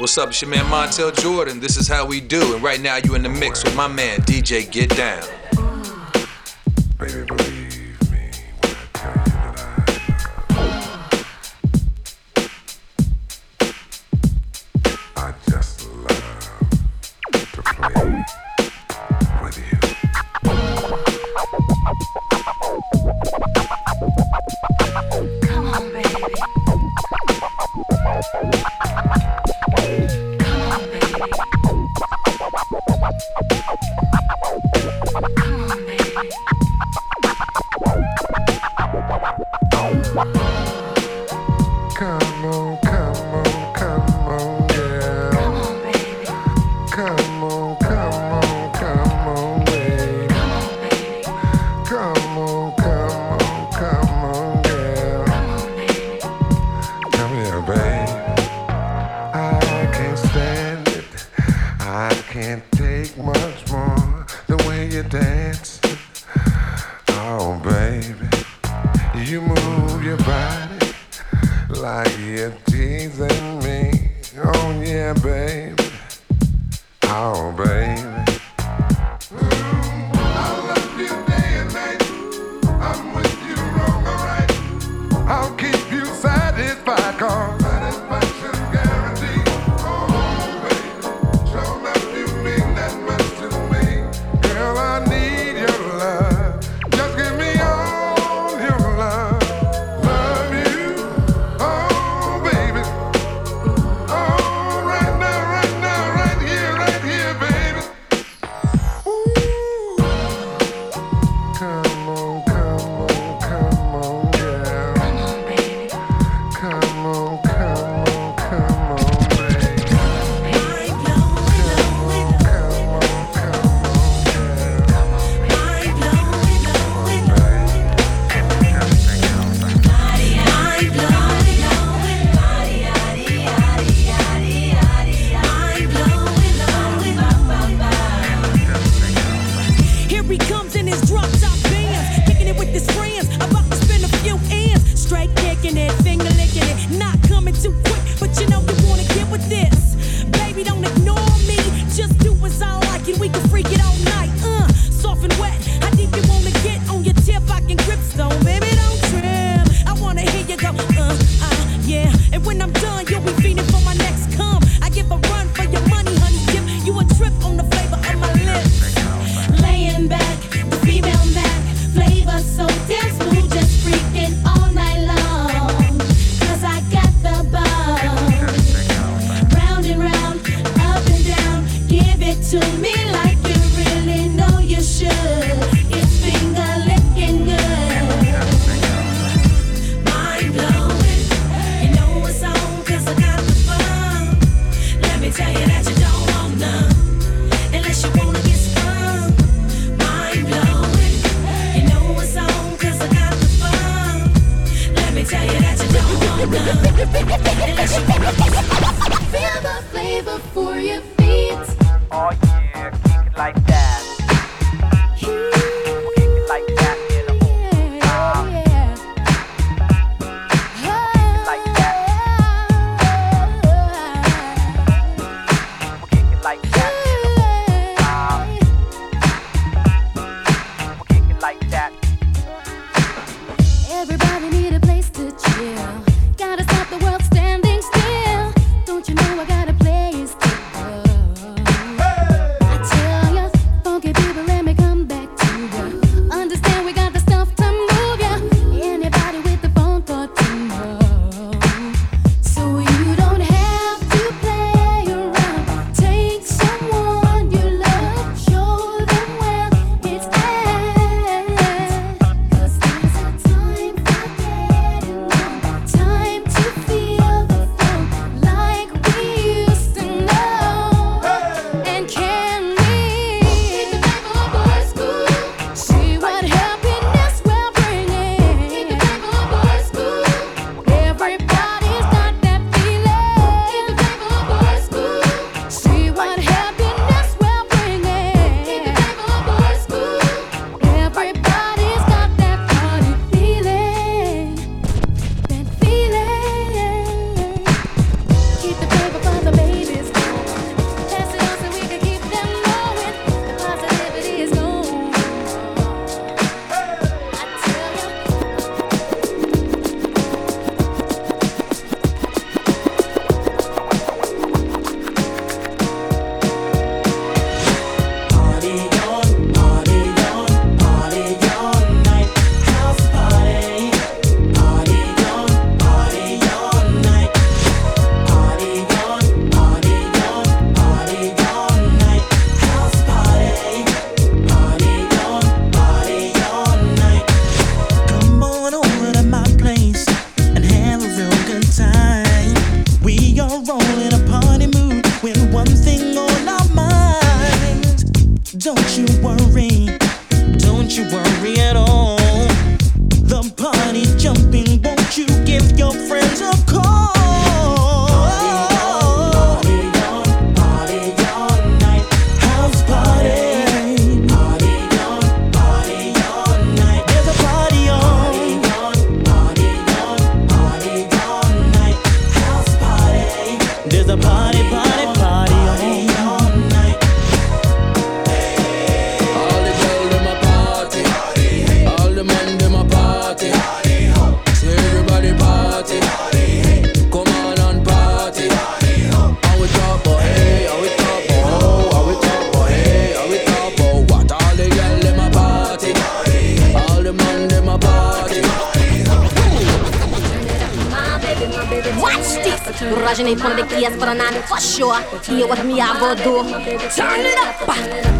What's up, it's your man Montel Jordan. This is how we do, and right now you in the mix with my man DJ Get Down. Baby, baby. amazing. з бананами, по що? І от я буду. Turn it up!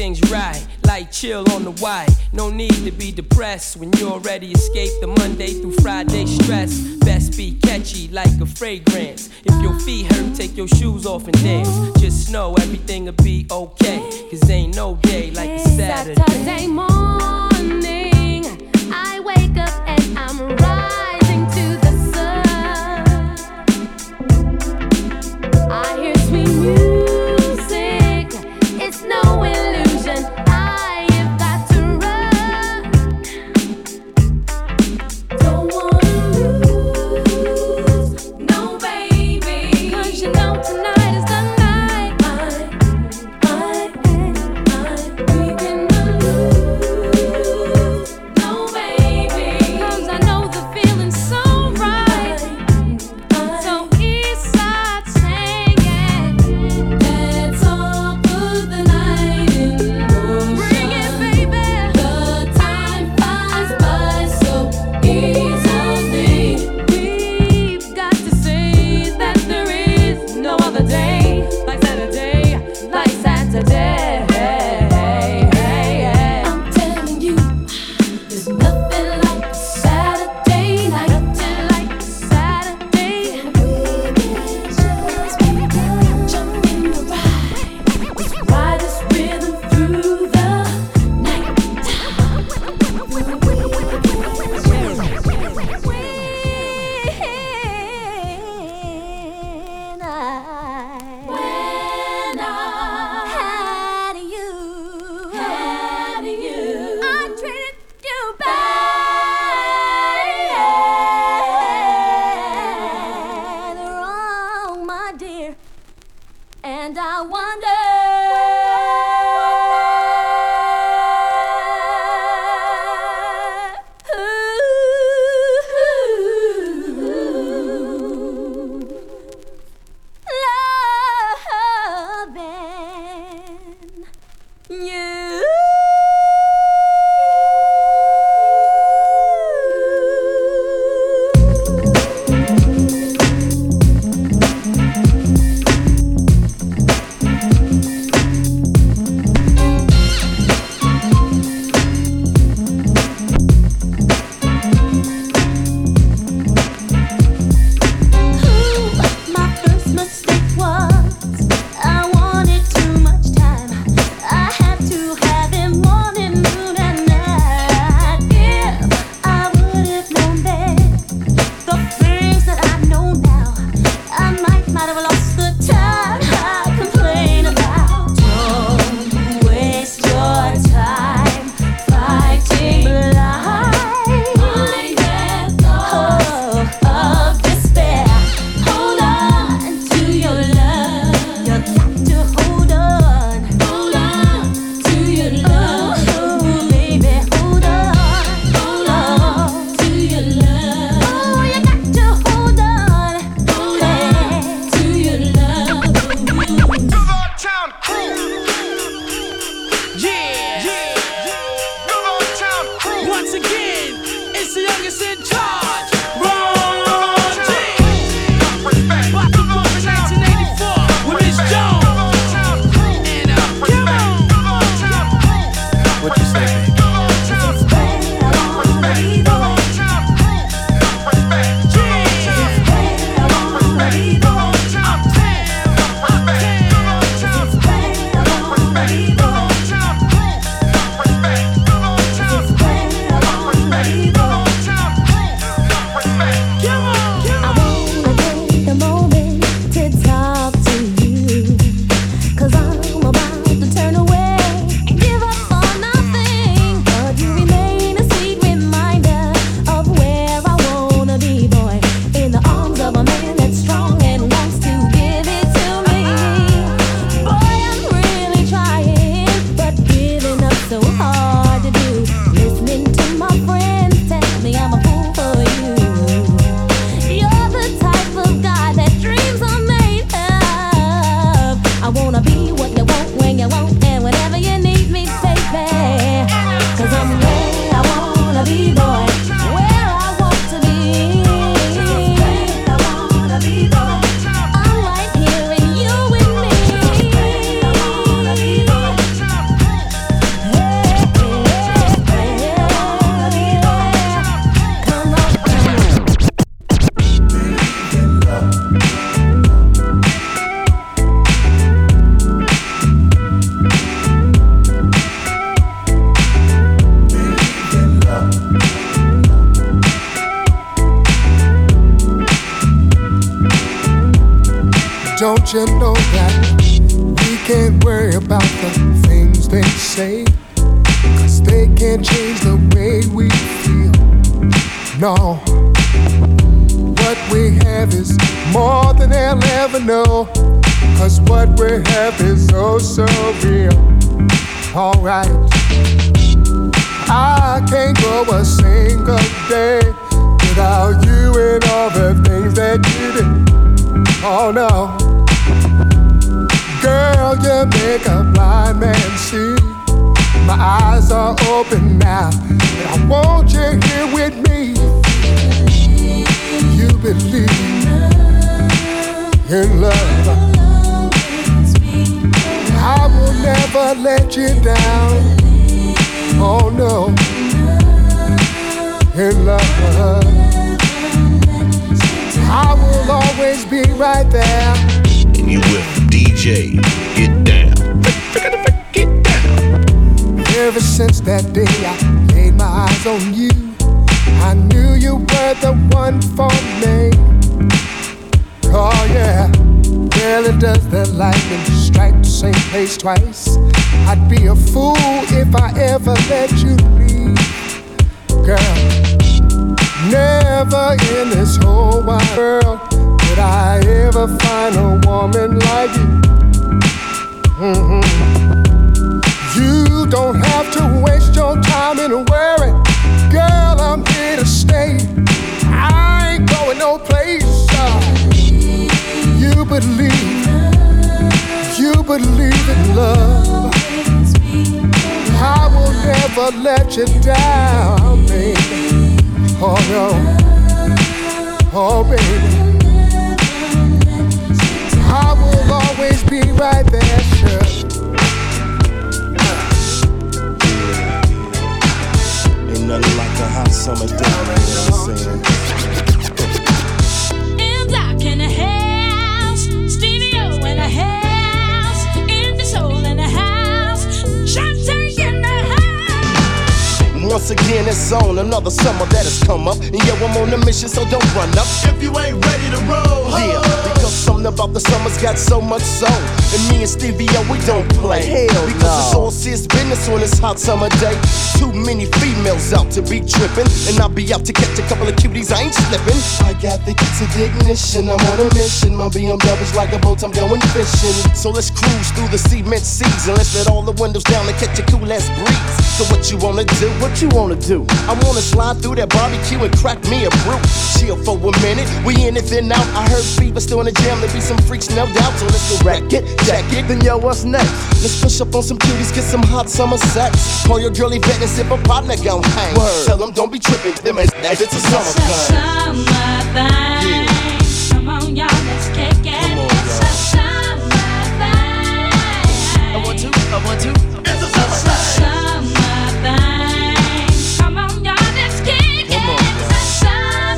things right, like chill on the white. No need to be depressed when you already escaped the Monday through Friday stress. Best be catchy like a fragrance. If your feet hurt, take your shoes off and dance. Just know everything'll be okay, cause ain't no day like a Saturday. Saturday morning. More than they'll ever know. Cause what we have is oh so real. Alright. I can't go a single day without you and all the things that you did. Oh no. Girl, you make a blind man see. My eyes are open now, and I want you here with me. You believe in love. I will never let you down. Oh no, in love. I will always be right there. And you with DJ. get down. Get down. Ever since that day I laid my eyes on you, I knew you were the one for me. Oh yeah, really does the lightning strike the same place twice? I'd be a fool if I ever let you leave, girl. Never in this whole wide got so. And me and Stevie, yo, we don't play. Hell because it's all serious business on this hot summer day. Too many females out to be trippin', And I'll be out to catch a couple of cuties, I ain't slippin'. I got the key to the ignition, I'm on a mission. My BMW's like a boat, I'm going fishing. So let's cruise through the cement seas and Let's let all the windows down and catch a cool ass breeze. So what you wanna do? What you wanna do? I wanna slide through that barbecue and crack me a brew. Chill for a minute, we in it then out. I heard Fever still in the jam, there be some freaks, no doubt. So let's go rack it, jack it, then yo, what's next? Let's push up on some cuties, get some hot summer sex. Call your girlie vet sip a partner gon' hang. Tell them don't be tripping, them is it's a summer thing. Summer thing. Come on, y'all, let's kick it. Come on, it's a summer thing. I want to, I want to. It's a It's a summer thing. Come on, y'all, let's kick it. On, It's a summer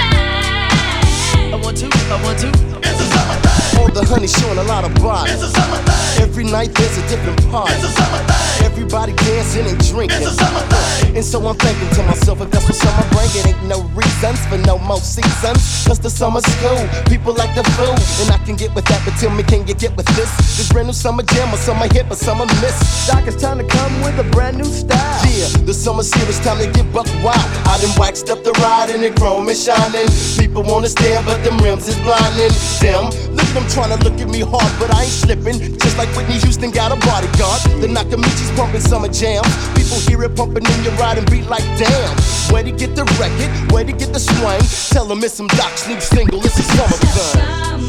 thing. I want to, I want to. It's a summer thing. All the honey showing a lot of body. It's a summer thing. Every night there's a different party. It's a summer thing. Everybody dancing and drinking. It's a summer thing. And so I'm thinking to myself, if that's what summer bring, it ain't no reasons for no more seasons. Cause the summer's cool, people like the food. And I can get with that, but tell me, can you get with this? This brand new summer jam or summer hit or summer miss? Doc, it's time to come with a brand new style. Yeah, the summer's here, it's time to get buck wild. I done waxed up the ride and the chrome is shining. People wanna stare, but them rims is blinding them. Look at them trying to look at me hard, but I ain't slipping. Just like Whitney Houston got a bodyguard. The Nakamichi's pumping summer jams. People hear it pumping in your ride and beat like damn. Where to get the record? Where to get the swing? Tell them it's some Doc's new single. It's a summer It's thing. summer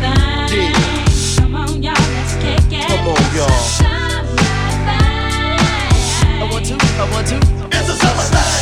thing. Yeah. Come on, y'all, let's kick it. Come on, It's a y'all. summer thing. I want to, I want to. It's a summer thing.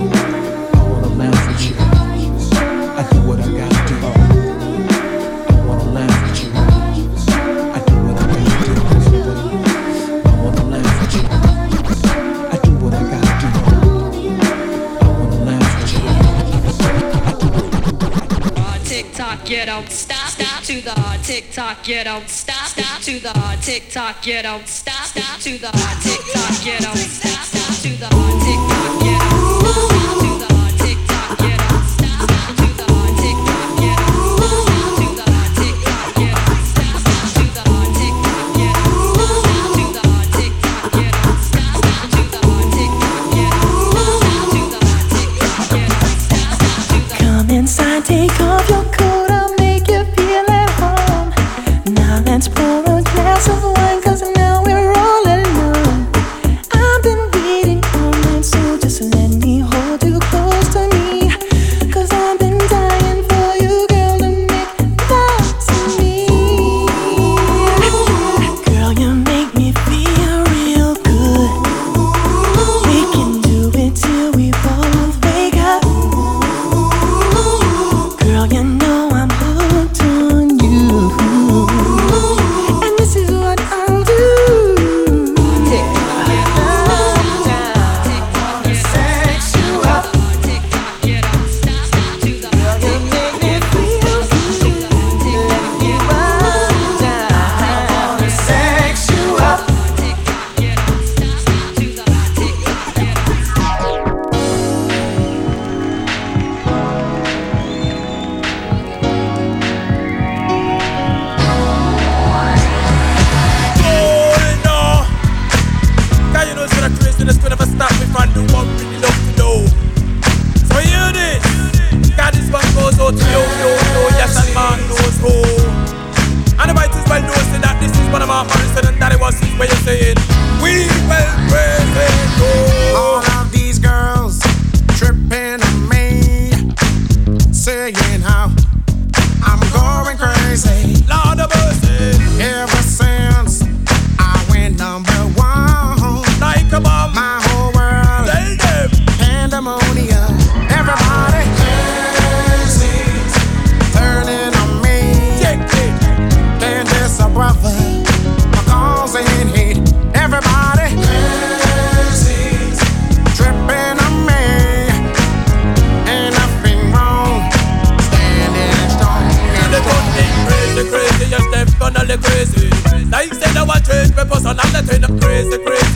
Tick tock, you don't stop, stop to the tick tock, you don't stop, stop to the tick tock, you don't stop, stop to the tick tock, you don't stop,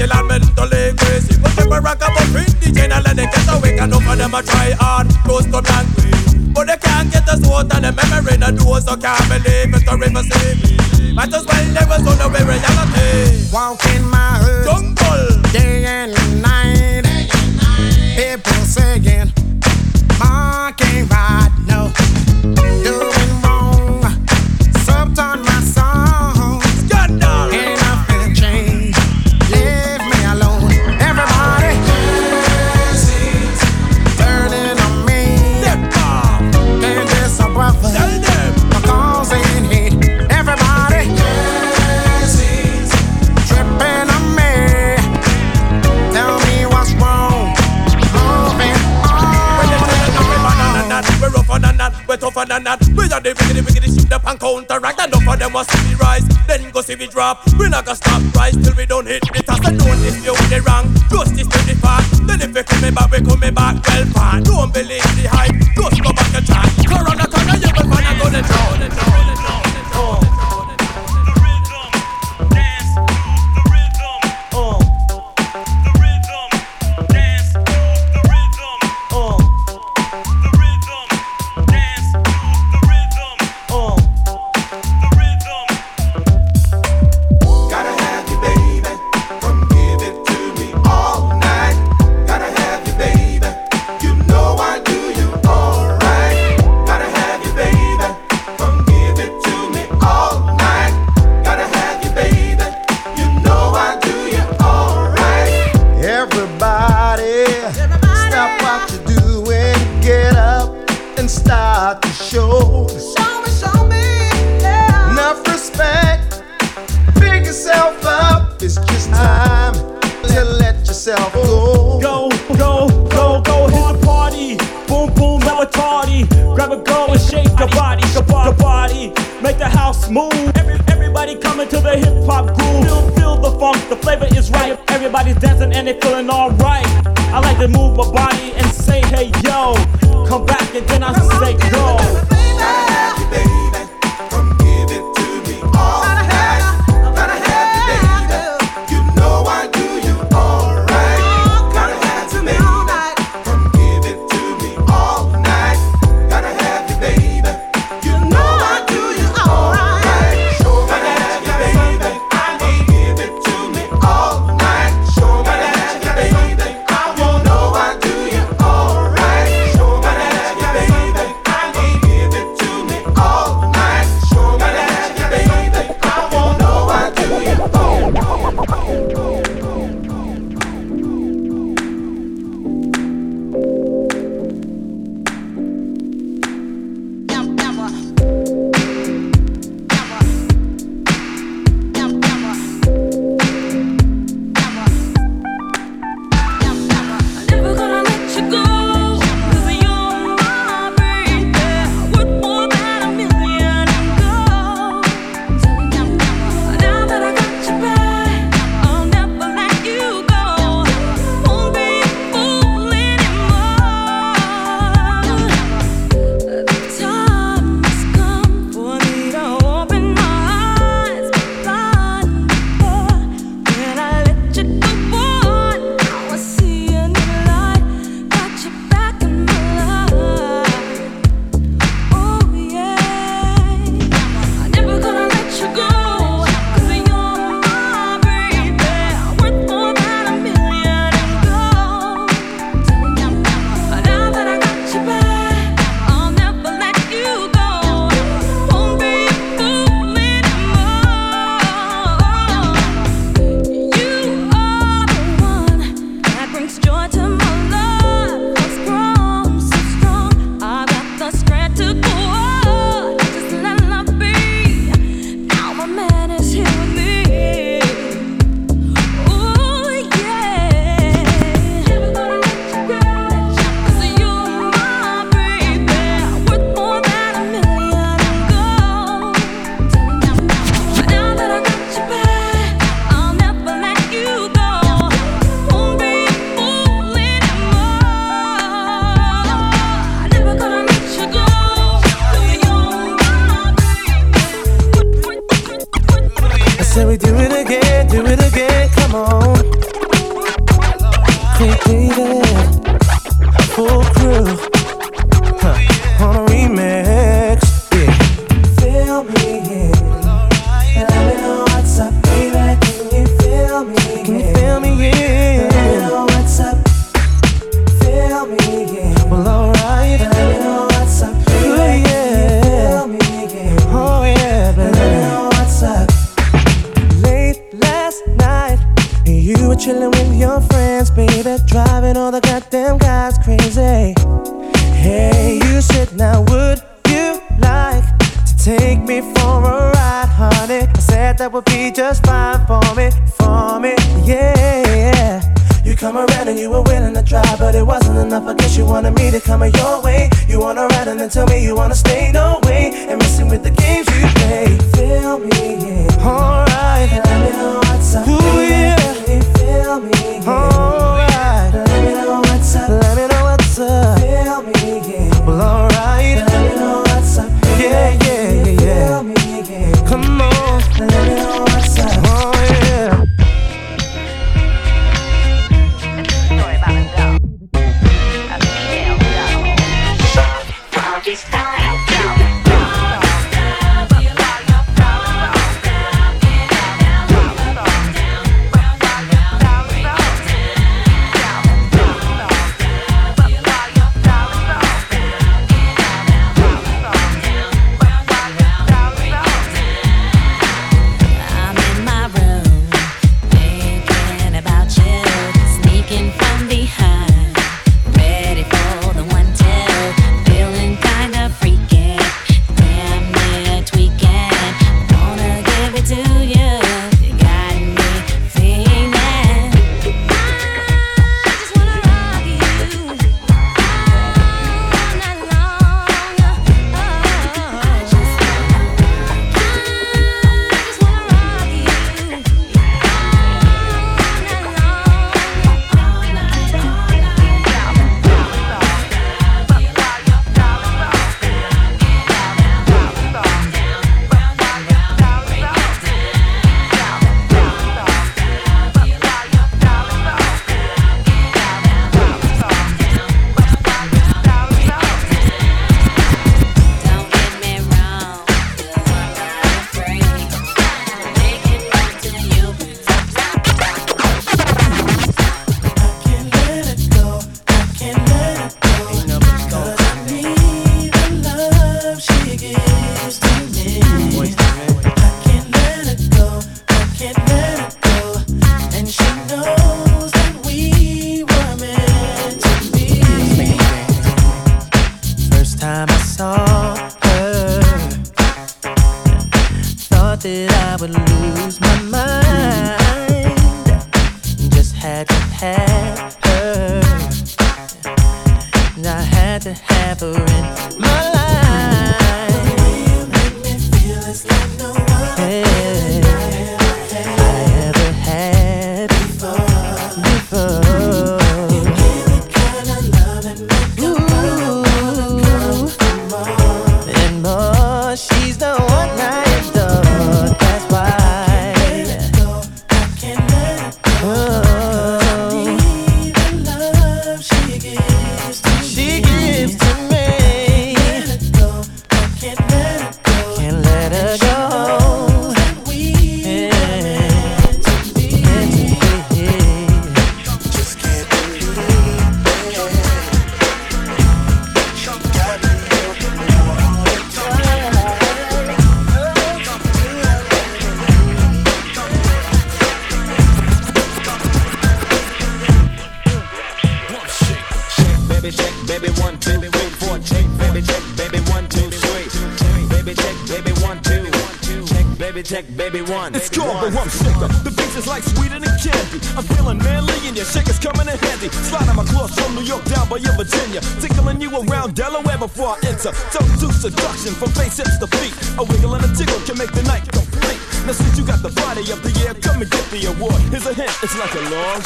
crazy, crazy, and mentally crazy. But if I rock about the channel and they get awake, and enough of them a try hard, close to language. But they can't get us out of the memory, no do so can't believe it or ever see me. Might as well never know the way reality. Walking my hood, jungle, day and night. People saying, the wicked, wicked, shoot up and counteract. Enough of them want see me rise, then go see me drop. We not gonna stop rise till we don't hit the top And don't if you with the wrong, justice to the fact. Then if we coming back, we coming back well far. Don't believe the hype, just go back and chat. Corona, corona, you will find a golden throne.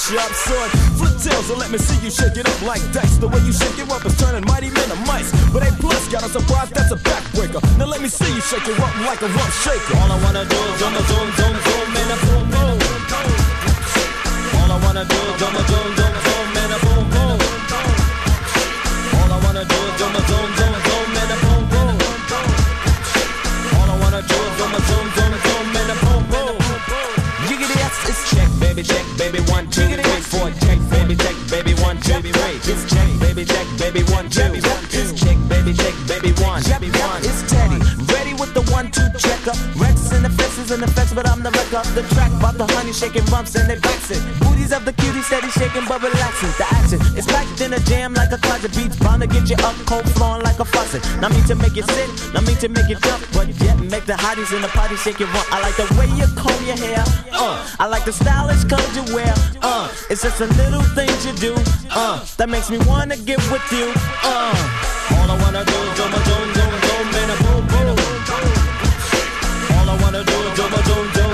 Sharp sword. Flip tails and let me see you shake it up like dice. The way you shake it up is turning mighty men to mice. But A plus got a surprise, that's a backbreaker. Now let me see you shake it up like a rump shaker. All I wanna do is zoom, zoom, zoom, zoom, and a boom, boom. All I wanna do is zoom, zoom, zoom, zoom, and baby, check, baby, one, two, three, four. Check, baby, check, baby, one, two, three. It's check, baby, check, baby, one, two. It's check, baby, check, baby, one. Yep, it's Teddy. Ready with the one, two checker. Rex in the fences and the fence, but I'm the wreck of the track. About the honey shaking bumps and they vexing. Booties of the cutie steady shaking but relaxing. The action is packed in a jam like a closet beats. Bound to get you up, cold flowing like a faucet. Not me to make you sit, not me to make you jump, but yet make the hotties in the party shake it rump. I like the way you comb your hair. Uh, I like the stylish clothes you wear. Uh, it's just the little things you do. Uh, that makes me wanna get with you. Uh, all I wanna do is do my zoom, zoom, zoom, and a boom, boom. All I wanna do is do my zoom, zoom,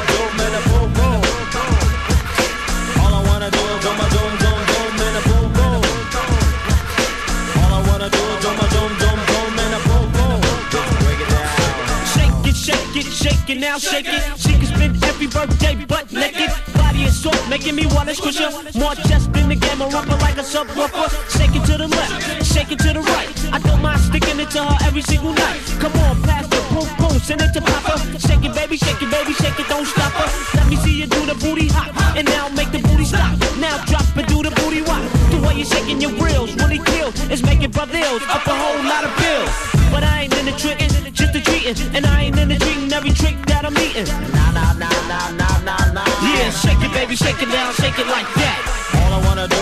it, now, shake it. She can spend every birthday butt naked. Body is soft, making me wanna squish her. More chest in the game, a rumble like a subwoofer. Shake it to the left, shake it to the right. I don't mind sticking it to her every single night. Come on, pass the boom boom, send it to Papa. Shake it, baby, shake it, baby, shake it, don't stop her. Let me see you do the booty hop, and now make the booty stop. Now drop and do the booty rock. The way you're shaking your grills really kills. It's making brother ills up a whole lot of bills. But I ain't in the trickin', just the treating, and I ain't in the treating every trick that I'm eating. Nah, nah, nah, nah, nah, nah, nah. Yeah, shake it, baby, shake it down, shake it like that. All I wanna do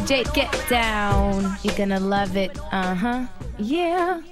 DJ Get Down. You're gonna love it. Uh huh. Yeah.